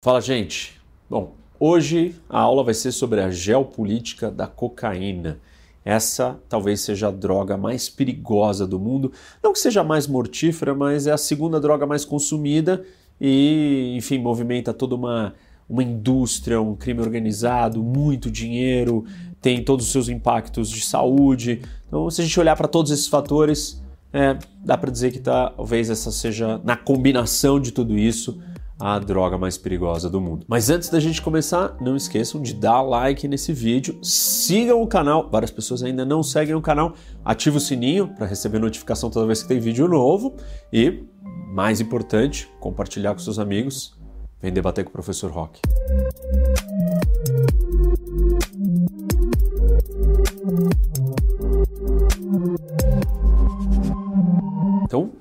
Fala, gente. Bom, hoje a aula vai ser sobre a geopolítica da cocaína. Essa talvez seja a droga mais perigosa do mundo. Não que seja mais mortífera, mas é a segunda droga mais consumida e, enfim, movimenta toda uma, uma indústria, um crime organizado, muito dinheiro, tem todos os seus impactos de saúde. Então, se a gente olhar para todos esses fatores, é, dá para dizer que talvez essa seja, na combinação de tudo isso, a droga mais perigosa do mundo. Mas antes da gente começar, não esqueçam de dar like nesse vídeo, sigam o canal, várias pessoas ainda não seguem o canal, ative o sininho para receber notificação toda vez que tem vídeo novo e, mais importante, compartilhar com seus amigos. Vem debater com o professor Rock.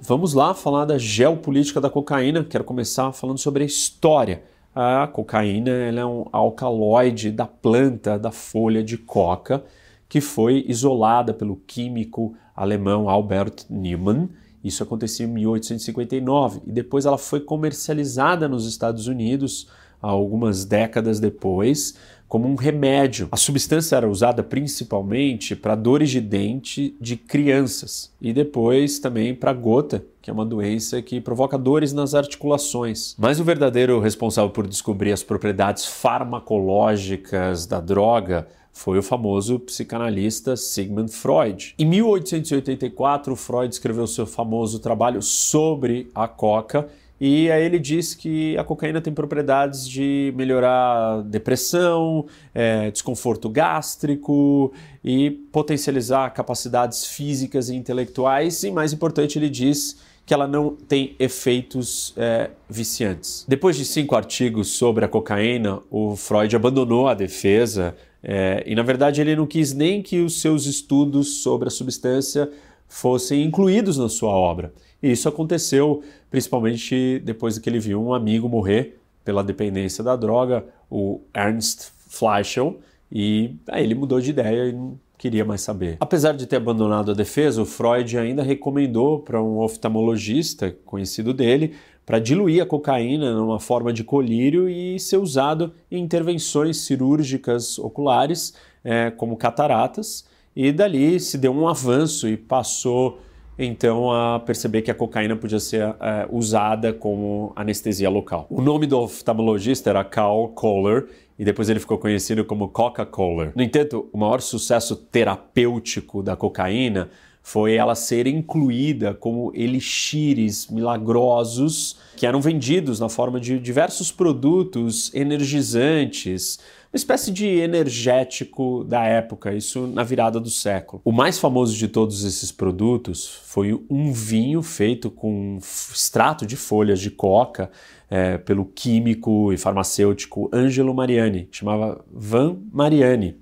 Vamos lá falar da geopolítica da cocaína. Quero começar falando sobre a história. A cocaína é um alcaloide da planta da folha de coca que foi isolada pelo químico alemão Albert Neumann. Isso aconteceu em 1859 e depois ela foi comercializada nos Estados Unidos algumas décadas depois como um remédio. A substância era usada principalmente para dores de dente de crianças e depois também para gota, que é uma doença que provoca dores nas articulações. Mas o verdadeiro responsável por descobrir as propriedades farmacológicas da droga foi o famoso psicanalista Sigmund Freud. Em 1884, Freud escreveu seu famoso trabalho sobre a coca e aí ele diz que a cocaína tem propriedades de melhorar depressão, é, desconforto gástrico e potencializar capacidades físicas e intelectuais. E mais importante, ele diz que ela não tem efeitos é, viciantes. Depois de cinco artigos sobre a cocaína, o Freud abandonou a defesa é, e, na verdade, ele não quis nem que os seus estudos sobre a substância fossem incluídos na sua obra. E isso aconteceu principalmente depois que ele viu um amigo morrer pela dependência da droga, o Ernst Fleischl, e aí ele mudou de ideia e não queria mais saber. Apesar de ter abandonado a defesa, o Freud ainda recomendou para um oftalmologista conhecido dele para diluir a cocaína numa forma de colírio e ser usado em intervenções cirúrgicas oculares, é, como cataratas, e dali se deu um avanço e passou então a perceber que a cocaína podia ser é, usada como anestesia local. O nome do oftalmologista era Carl Kohler e depois ele ficou conhecido como Coca-Cola. No entanto, o maior sucesso terapêutico da cocaína foi ela ser incluída como elixires milagrosos que eram vendidos na forma de diversos produtos energizantes, uma espécie de energético da época, isso na virada do século. O mais famoso de todos esses produtos foi um vinho feito com extrato de folhas de coca é, pelo químico e farmacêutico Angelo Mariani, chamava Van Mariani.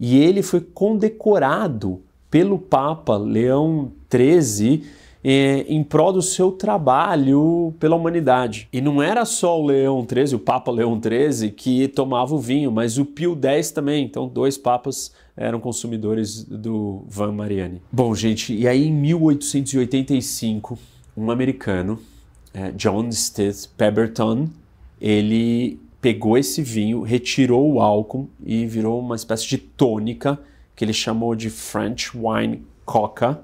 E ele foi condecorado pelo Papa Leão XIII é, em prol do seu trabalho pela humanidade. E não era só o Leão XIII, o Papa Leão XIII, que tomava o vinho, mas o Pio X também. Então, dois papas eram consumidores do Van Mariani. Bom, gente, e aí em 1885, um americano, é, John Stith Pemberton, ele pegou esse vinho, retirou o álcool e virou uma espécie de tônica que ele chamou de French Wine Coca,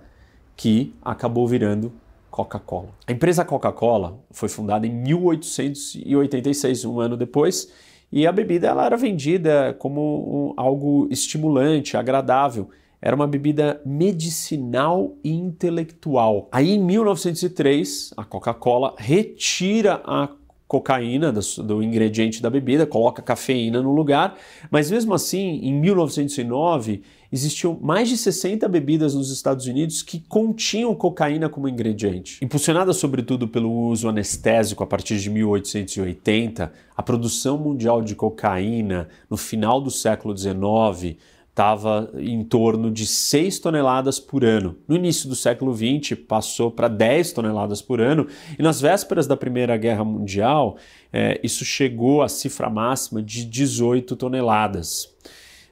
que acabou virando Coca-Cola. A empresa Coca-Cola foi fundada em 1886, um ano depois, e a bebida ela era vendida como um, algo estimulante, agradável. Era uma bebida medicinal e intelectual. Aí, em 1903, a Coca-Cola retira a cocaína do, do, ingrediente da bebida, coloca cafeína no lugar, mas mesmo assim, em 1909, existiam mais de 60 bebidas nos Estados Unidos que continham cocaína como ingrediente. Impulsionada sobretudo pelo uso anestésico a partir de 1880, a produção mundial de cocaína no final do século XIX estava em torno de 6 toneladas por ano. No início do século XX, passou para 10 toneladas por ano, e nas vésperas da Primeira Guerra Mundial, é, isso chegou à cifra máxima de 18 toneladas.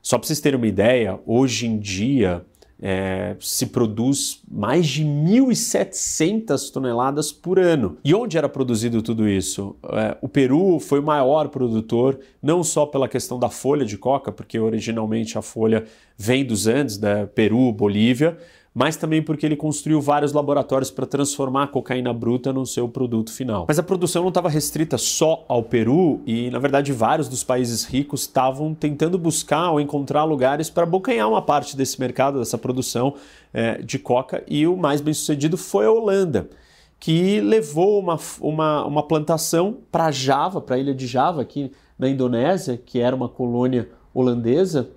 Só para vocês terem uma ideia, hoje em dia, é, se produz mais de 1.700 toneladas por ano. E onde era produzido tudo isso? É, o Peru foi o maior produtor, não só pela questão da folha de coca, porque originalmente a folha vem dos Andes, da Peru, Bolívia, mas também porque ele construiu vários laboratórios para transformar a cocaína bruta no seu produto final. Mas a produção não estava restrita só ao Peru e, na verdade, vários dos países ricos estavam tentando buscar ou encontrar lugares para abocanhar uma parte desse mercado, dessa produção é, de coca, e o mais bem sucedido foi a Holanda. Que levou uma, uma, uma plantação para Java, para a ilha de Java, aqui na Indonésia, que era uma colônia holandesa,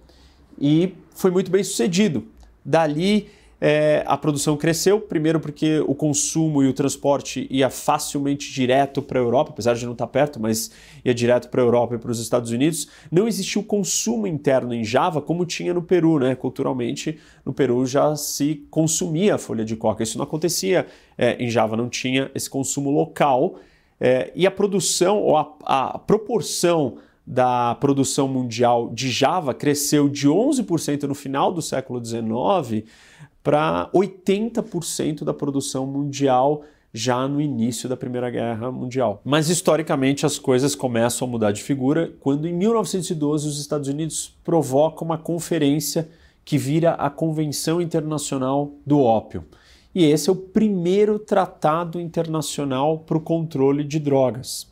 e foi muito bem sucedido. Dali é, a produção cresceu, primeiro porque o consumo e o transporte ia facilmente direto para a Europa, apesar de não estar perto, mas ia direto para a Europa e para os Estados Unidos. Não existia o consumo interno em Java como tinha no Peru, né? Culturalmente, no Peru já se consumia a folha de coca. Isso não acontecia é, em Java, não tinha esse consumo local. É, e a produção, ou a, a proporção da produção mundial de Java cresceu de 11% no final do século XIX para 80% da produção mundial já no início da Primeira Guerra Mundial. Mas historicamente as coisas começam a mudar de figura quando em 1912 os Estados Unidos provocam uma conferência que vira a Convenção Internacional do Ópio. E esse é o primeiro tratado internacional para o controle de drogas.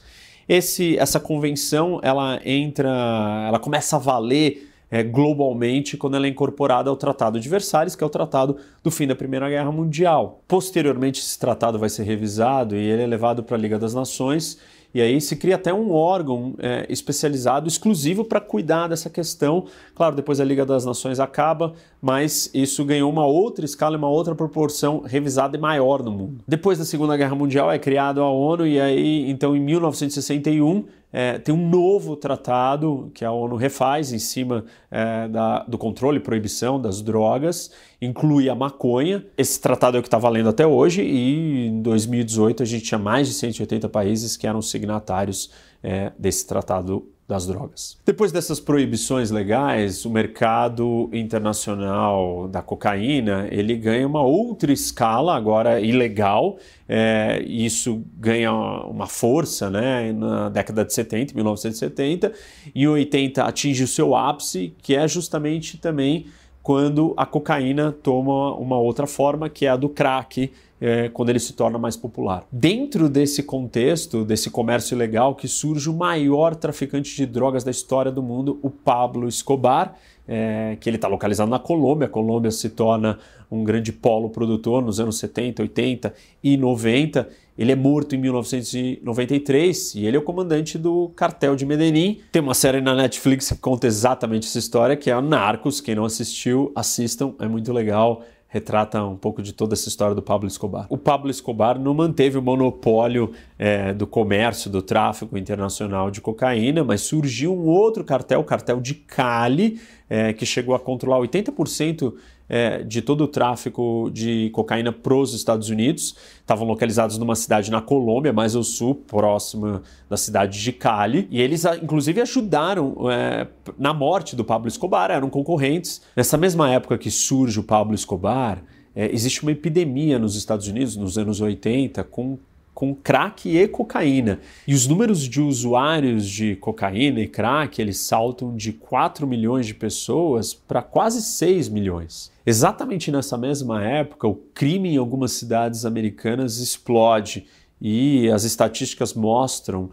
Esse, essa convenção ela entra, ela começa a valer é, globalmente quando ela é incorporada ao Tratado de Versalhes, que é o tratado do fim da Primeira Guerra Mundial. Posteriormente, esse tratado vai ser revisado e ele é levado para a Liga das Nações e aí se cria até um órgão é, especializado, exclusivo para cuidar dessa questão. Claro, depois a Liga das Nações acaba, mas isso ganhou uma outra escala, uma outra proporção revisada e maior no mundo. Depois da Segunda Guerra Mundial é criada a ONU e aí, então, em 1961 é, tem um novo tratado que a ONU refaz em cima é, da, do controle e proibição das drogas, inclui a maconha. Esse tratado é o que está valendo até hoje e em 2018 a gente tinha mais de 180 países que eram signatários é, desse tratado das drogas. Depois dessas proibições legais, o mercado internacional da cocaína ele ganha uma outra escala agora ilegal. É, isso ganha uma força, né? Na década de 70, 1970, e em 80 atinge o seu ápice, que é justamente também quando a cocaína toma uma outra forma, que é a do crack, é, quando ele se torna mais popular. Dentro desse contexto, desse comércio ilegal, que surge o maior traficante de drogas da história do mundo, o Pablo Escobar, é, que ele está localizado na Colômbia. A Colômbia se torna um grande polo produtor nos anos 70, 80 e 90. Ele é morto em 1993 e ele é o comandante do cartel de Medellín. Tem uma série na Netflix que conta exatamente essa história, que é a Narcos. Quem não assistiu, assistam, é muito legal retrata um pouco de toda essa história do Pablo Escobar. O Pablo Escobar não manteve o monopólio é, do comércio, do tráfico internacional de cocaína, mas surgiu um outro cartel, o cartel de Cali, é, que chegou a controlar 80% é, de todo o tráfico de cocaína para os Estados Unidos. Estavam localizados numa cidade na Colômbia, mais ao sul, próxima da cidade de Cali. E eles, inclusive, ajudaram é, na morte do Pablo Escobar, eram concorrentes. Nessa mesma época que surge o Pablo Escobar, é, existe uma epidemia nos Estados Unidos, nos anos 80, com com crack e cocaína. E os números de usuários de cocaína e crack, eles saltam de 4 milhões de pessoas para quase 6 milhões. Exatamente nessa mesma época, o crime em algumas cidades americanas explode e as estatísticas mostram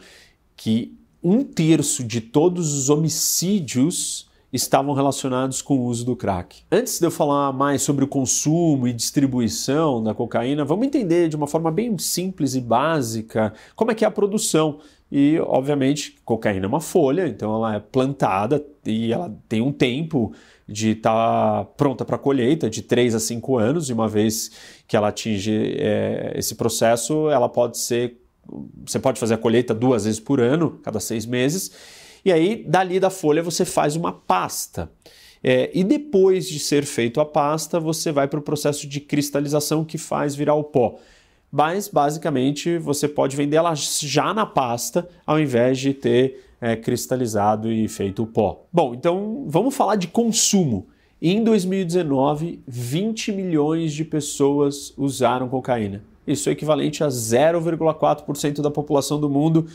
que um terço de todos os homicídios estavam relacionados com o uso do crack. Antes de eu falar mais sobre o consumo e distribuição da cocaína, vamos entender de uma forma bem simples e básica como é que é a produção. E, obviamente, cocaína é uma folha, então ela é plantada e ela tem um tempo de estar tá pronta para colheita, de 3 a 5 anos, e uma vez que ela atinge é, esse processo, ela pode ser. Você pode fazer a colheita duas vezes por ano, cada seis meses, e aí, dali da folha, você faz uma pasta. É, e depois de ser feito a pasta, você vai para o processo de cristalização que faz virar o pó. Mas, basicamente, você pode vender ela já na pasta, ao invés de ter é, cristalizado e feito o pó. Bom, então vamos falar de consumo. Em 2019, 20 milhões de pessoas usaram cocaína. Isso é equivalente a 0,4% da população do mundo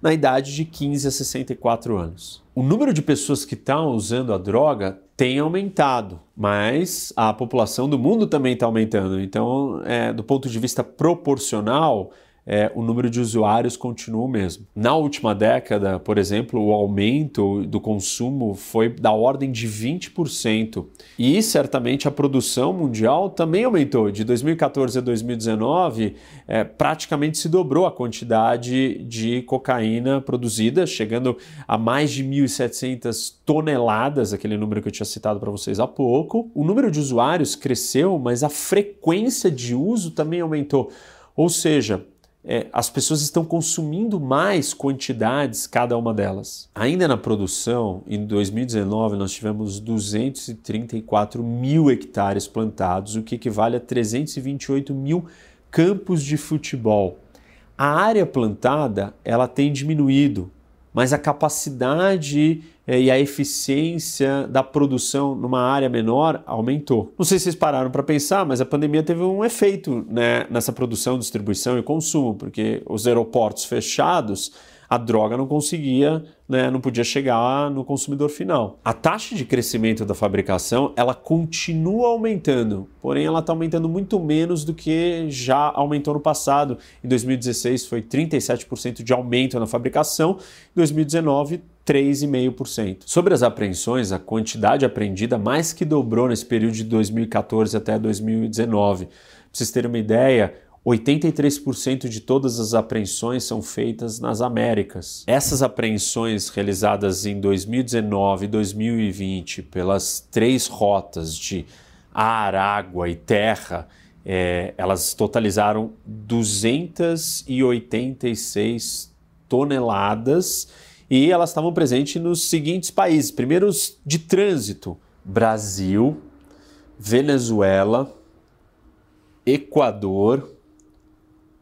na idade de 15 a 64 anos. O número de pessoas que estão usando a droga tem aumentado, mas a população do mundo também está aumentando. Então, é, do ponto de vista proporcional, é, o número de usuários continua o mesmo. Na última década, por exemplo, o aumento do consumo foi da ordem de 20%. E certamente a produção mundial também aumentou. De 2014 a 2019, é, praticamente se dobrou a quantidade de cocaína produzida, chegando a mais de 1.700 toneladas, aquele número que eu tinha citado para vocês há pouco. O número de usuários cresceu, mas a frequência de uso também aumentou. Ou seja, é, as pessoas estão consumindo mais quantidades cada uma delas. Ainda na produção, em 2019 nós tivemos 234 mil hectares plantados, o que equivale a 328 mil campos de futebol. A área plantada ela tem diminuído, mas a capacidade e a eficiência da produção numa área menor aumentou. Não sei se vocês pararam para pensar, mas a pandemia teve um efeito né, nessa produção, distribuição e consumo, porque os aeroportos fechados a droga não conseguia, né, não podia chegar no consumidor final. A taxa de crescimento da fabricação ela continua aumentando, porém ela está aumentando muito menos do que já aumentou no passado. Em 2016 foi 37% de aumento na fabricação, em 2019 3,5%. Sobre as apreensões, a quantidade apreendida mais que dobrou nesse período de 2014 até 2019. Para vocês terem uma ideia, 83% de todas as apreensões são feitas nas Américas. Essas apreensões realizadas em 2019 e 2020 pelas três rotas de ar, água e terra, é, elas totalizaram 286 toneladas e elas estavam presentes nos seguintes países: primeiro de trânsito, Brasil, Venezuela, Equador,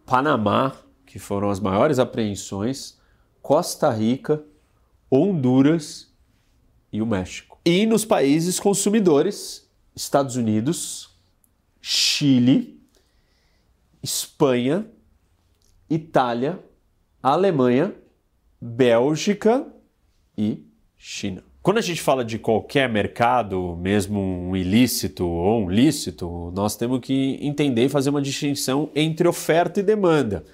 Panamá, que foram as maiores apreensões, Costa Rica, Honduras e o México. E nos países consumidores, Estados Unidos, Chile, Espanha, Itália, Alemanha, Bélgica e China. Quando a gente fala de qualquer mercado, mesmo um ilícito ou um lícito, nós temos que entender e fazer uma distinção entre oferta e demanda.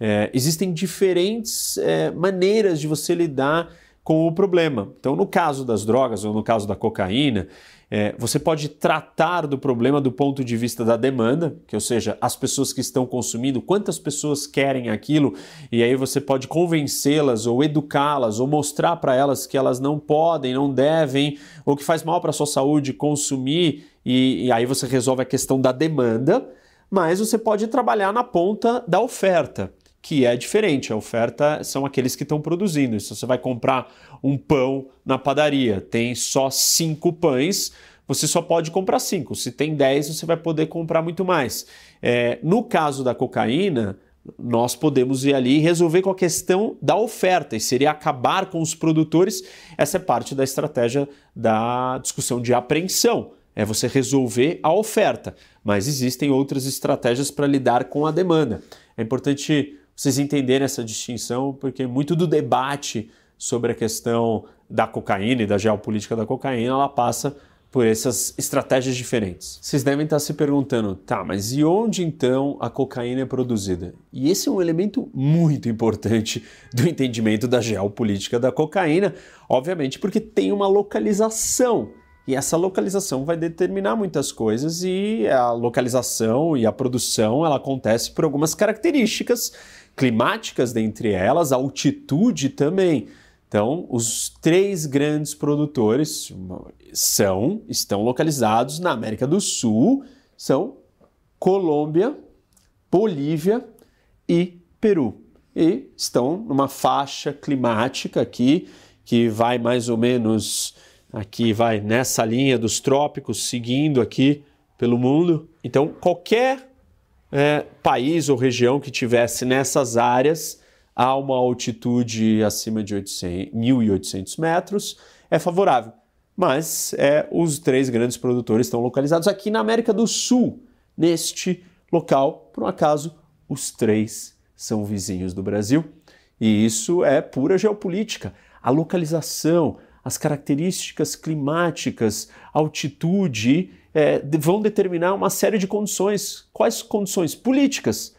É, existem diferentes é, maneiras de você lidar com o problema. Então, no caso das drogas ou no caso da cocaína, é, você pode tratar do problema do ponto de vista da demanda, que ou seja, as pessoas que estão consumindo, quantas pessoas querem aquilo, e aí você pode convencê-las ou educá-las ou mostrar para elas que elas não podem, não devem, ou que faz mal para a sua saúde consumir, e, e aí você resolve a questão da demanda, mas você pode trabalhar na ponta da oferta que é diferente. A oferta são aqueles que estão produzindo. Se você vai comprar um pão na padaria, tem só cinco pães, você só pode comprar cinco. Se tem dez, você vai poder comprar muito mais. É, no caso da cocaína, nós podemos ir ali e resolver com a questão da oferta, e seria acabar com os produtores. Essa é parte da estratégia da discussão de apreensão. É você resolver a oferta, mas existem outras estratégias para lidar com a demanda. É importante vocês entenderem essa distinção, porque muito do debate sobre a questão da cocaína e da geopolítica da cocaína, ela passa por essas estratégias diferentes. Vocês devem estar se perguntando, tá, mas e onde então a cocaína é produzida? E esse é um elemento muito importante do entendimento da geopolítica da cocaína, obviamente porque tem uma localização. E essa localização vai determinar muitas coisas e a localização e a produção ela acontece por algumas características climáticas dentre elas, altitude também. Então, os três grandes produtores são estão localizados na América do Sul, são Colômbia, Bolívia e Peru. E estão numa faixa climática aqui que vai mais ou menos aqui vai nessa linha dos trópicos, seguindo aqui pelo mundo. Então, qualquer é, país ou região que tivesse nessas áreas a uma altitude acima de 1.800 metros é favorável. mas é, os três grandes produtores estão localizados aqui na América do Sul, neste local. Por um acaso, os três são vizinhos do Brasil. E isso é pura geopolítica. A localização, as características climáticas, altitude, é, vão determinar uma série de condições. Quais condições? Políticas.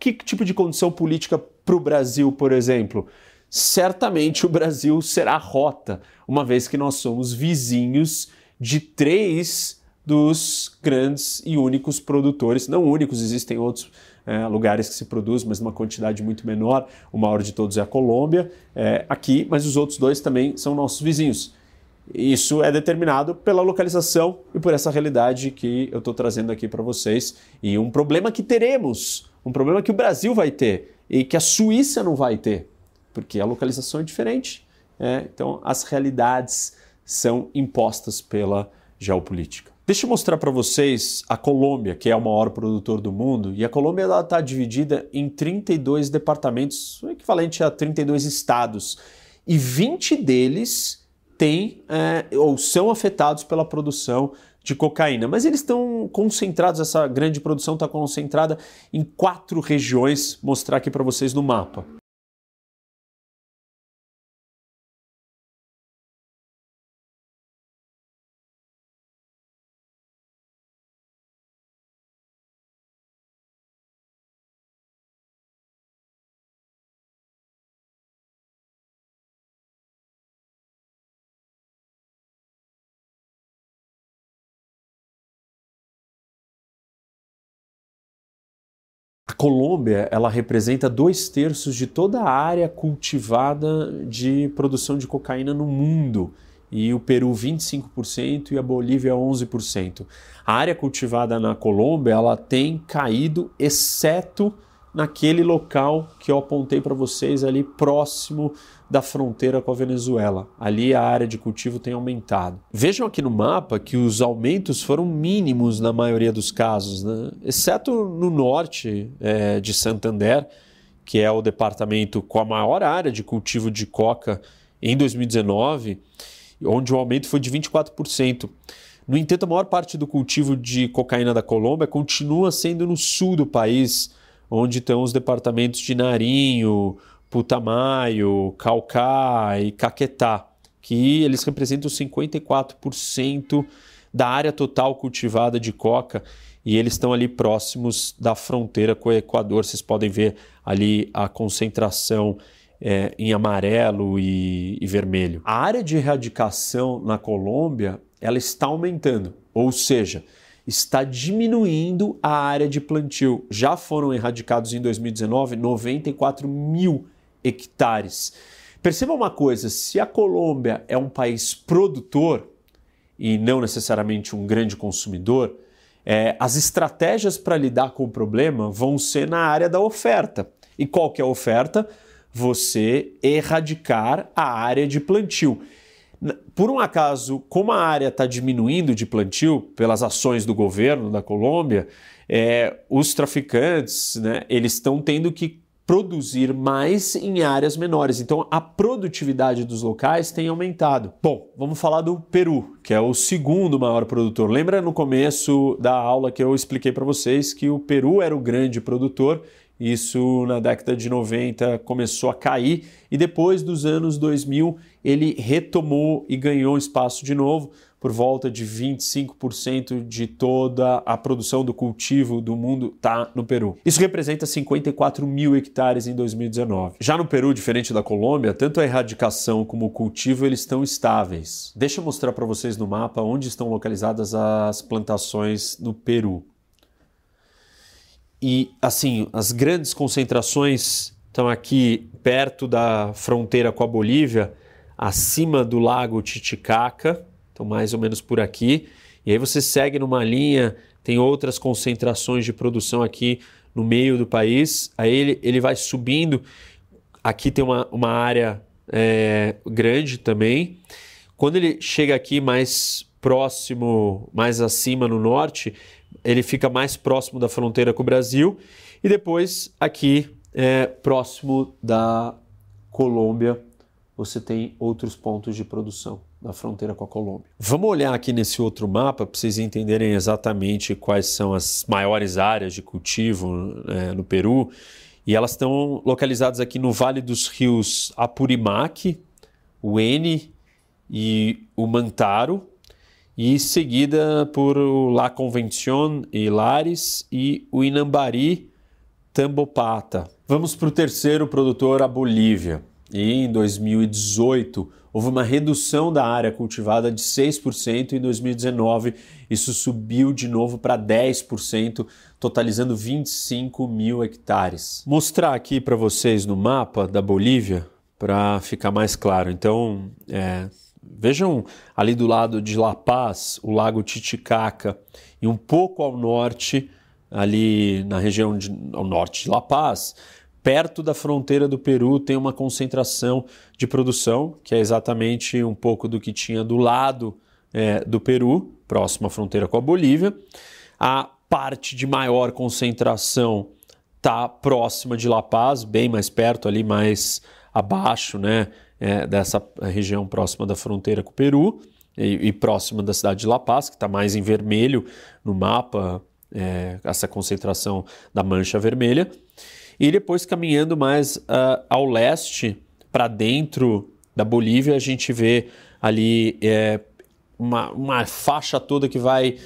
Que tipo de condição política para o Brasil, por exemplo? Certamente o Brasil será rota, uma vez que nós somos vizinhos de três dos grandes e únicos produtores. Não únicos, existem outros é, lugares que se produz, mas numa quantidade muito menor. O maior de todos é a Colômbia, é, aqui, mas os outros dois também são nossos vizinhos. Isso é determinado pela localização e por essa realidade que eu estou trazendo aqui para vocês. E um problema que teremos, um problema que o Brasil vai ter e que a Suíça não vai ter, porque a localização é diferente. É, então, as realidades são impostas pela geopolítica. Deixa eu mostrar para vocês a Colômbia, que é o maior produtor do mundo, e a Colômbia está dividida em 32 departamentos, o equivalente a 32 estados, e 20 deles têm é, ou são afetados pela produção de cocaína, mas eles estão concentrados, essa grande produção está concentrada em quatro regiões, mostrar aqui para vocês no mapa. Colômbia ela representa dois terços de toda a área cultivada de produção de cocaína no mundo e o Peru 25% e a Bolívia 11%. A área cultivada na Colômbia ela tem caído, exceto naquele local que eu apontei para vocês ali próximo da fronteira com a Venezuela. Ali a área de cultivo tem aumentado. Vejam aqui no mapa que os aumentos foram mínimos na maioria dos casos, né? exceto no norte é, de Santander, que é o departamento com a maior área de cultivo de coca em 2019, onde o aumento foi de 24%. No entanto, a maior parte do cultivo de cocaína da Colômbia continua sendo no sul do país, onde estão os departamentos de Narinho, Putamayo, Caucá e Caquetá, que eles representam 54% da área total cultivada de coca e eles estão ali próximos da fronteira com o Equador. Vocês podem ver ali a concentração é, em amarelo e, e vermelho. A área de erradicação na Colômbia ela está aumentando, ou seja, está diminuindo a área de plantio. Já foram erradicados em 2019 94 mil hectares. Perceba uma coisa: se a Colômbia é um país produtor e não necessariamente um grande consumidor, é, as estratégias para lidar com o problema vão ser na área da oferta. E qual que é a oferta? Você erradicar a área de plantio. Por um acaso, como a área está diminuindo de plantio pelas ações do governo da Colômbia, é, os traficantes né, eles estão tendo que produzir mais em áreas menores. Então a produtividade dos locais tem aumentado. Bom, vamos falar do Peru, que é o segundo maior produtor. Lembra no começo da aula que eu expliquei para vocês que o Peru era o grande produtor isso na década de 90 começou a cair e depois dos anos 2000 ele retomou e ganhou espaço de novo, por volta de 25% de toda a produção do cultivo do mundo está no Peru. Isso representa 54 mil hectares em 2019. Já no Peru, diferente da Colômbia, tanto a erradicação como o cultivo eles estão estáveis. Deixa eu mostrar para vocês no mapa onde estão localizadas as plantações no Peru. E assim, as grandes concentrações estão aqui perto da fronteira com a Bolívia, acima do lago Titicaca, então mais ou menos por aqui. E aí você segue numa linha, tem outras concentrações de produção aqui no meio do país. Aí ele, ele vai subindo. Aqui tem uma, uma área é, grande também. Quando ele chega aqui mais próximo, mais acima no norte, ele fica mais próximo da fronteira com o Brasil e depois aqui é, próximo da Colômbia, você tem outros pontos de produção na fronteira com a Colômbia. Vamos olhar aqui nesse outro mapa para vocês entenderem exatamente quais são as maiores áreas de cultivo é, no Peru. E elas estão localizadas aqui no Vale dos Rios Apurimac, o Eni e o Mantaro, e seguida por o La Convención e Lares e o Inambari Tambopata. Vamos para o terceiro produtor, a Bolívia. E em 2018 houve uma redução da área cultivada de 6% e em 2019 isso subiu de novo para 10%, totalizando 25 mil hectares. Mostrar aqui para vocês no mapa da Bolívia para ficar mais claro. Então, é, Vejam ali do lado de La Paz, o lago Titicaca, e um pouco ao norte, ali na região de, ao norte de La Paz, perto da fronteira do Peru, tem uma concentração de produção, que é exatamente um pouco do que tinha do lado é, do Peru, próximo à fronteira com a Bolívia. A parte de maior concentração está próxima de La Paz, bem mais perto, ali mais abaixo, né? É, dessa região próxima da fronteira com o Peru e, e próxima da cidade de La Paz, que está mais em vermelho no mapa, é, essa concentração da mancha vermelha. E depois caminhando mais uh, ao leste, para dentro da Bolívia, a gente vê ali é, uma, uma faixa toda que vai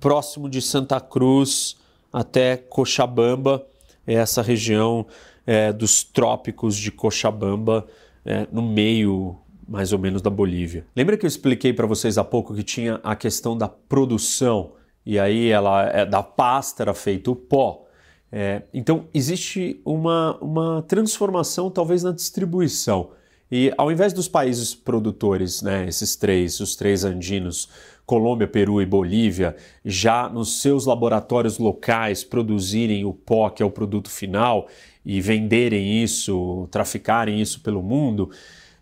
próximo de Santa Cruz até Cochabamba, é essa região é, dos trópicos de Cochabamba, é, no meio mais ou menos da Bolívia. Lembra que eu expliquei para vocês há pouco que tinha a questão da produção e aí ela é, da pasta era feito o pó. É, então existe uma, uma transformação talvez na distribuição. E ao invés dos países produtores, né, esses três, os três andinos, Colômbia, Peru e Bolívia, já nos seus laboratórios locais produzirem o pó, que é o produto final, e venderem isso, traficarem isso pelo mundo,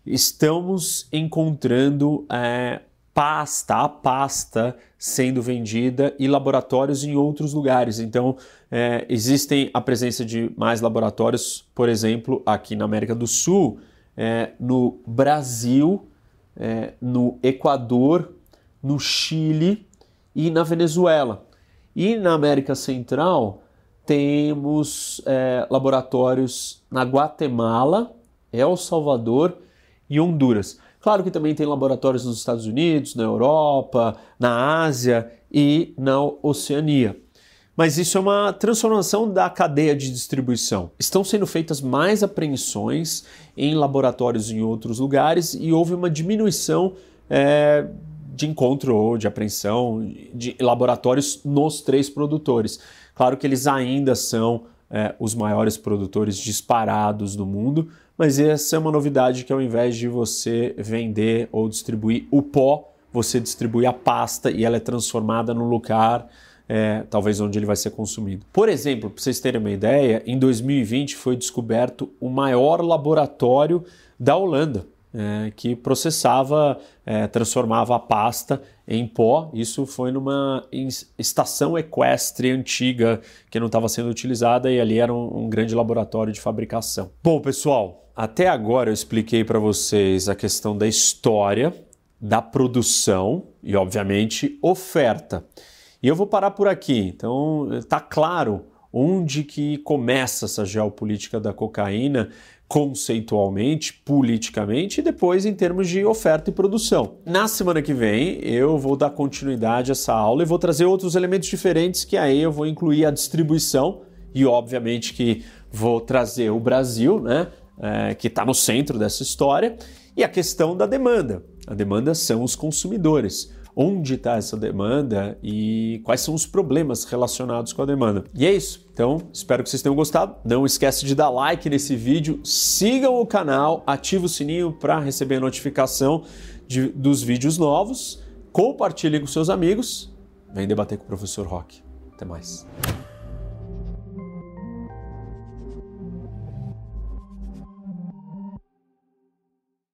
estamos encontrando é, pasta, a pasta sendo vendida e laboratórios em outros lugares. Então, é, existem a presença de mais laboratórios, por exemplo, aqui na América do Sul, é, no Brasil, é, no Equador, no Chile e na Venezuela. E na América Central, temos é, laboratórios na Guatemala, El Salvador e Honduras. Claro que também tem laboratórios nos Estados Unidos, na Europa, na Ásia e na Oceania. Mas isso é uma transformação da cadeia de distribuição. Estão sendo feitas mais apreensões em laboratórios em outros lugares e houve uma diminuição é, de encontro ou de apreensão de laboratórios nos três produtores. Claro que eles ainda são é, os maiores produtores disparados do mundo, mas essa é uma novidade que ao invés de você vender ou distribuir o pó, você distribui a pasta e ela é transformada no lugar é, talvez onde ele vai ser consumido. Por exemplo, para vocês terem uma ideia, em 2020 foi descoberto o maior laboratório da Holanda é, que processava, é, transformava a pasta em pó. Isso foi numa estação equestre antiga que não estava sendo utilizada e ali era um, um grande laboratório de fabricação. Bom, pessoal, até agora eu expliquei para vocês a questão da história, da produção e, obviamente, oferta. E eu vou parar por aqui. Então, está claro onde que começa essa geopolítica da cocaína conceitualmente, politicamente e depois em termos de oferta e produção. Na semana que vem eu vou dar continuidade a essa aula e vou trazer outros elementos diferentes que aí eu vou incluir a distribuição e obviamente que vou trazer o Brasil, né, é, que está no centro dessa história e a questão da demanda. A demanda são os consumidores onde está essa demanda e quais são os problemas relacionados com a demanda. E é isso. Então, espero que vocês tenham gostado. Não esquece de dar like nesse vídeo, sigam o canal, ative o sininho para receber notificação de, dos vídeos novos, compartilhe com seus amigos. Vem debater com o professor Rock. Até mais.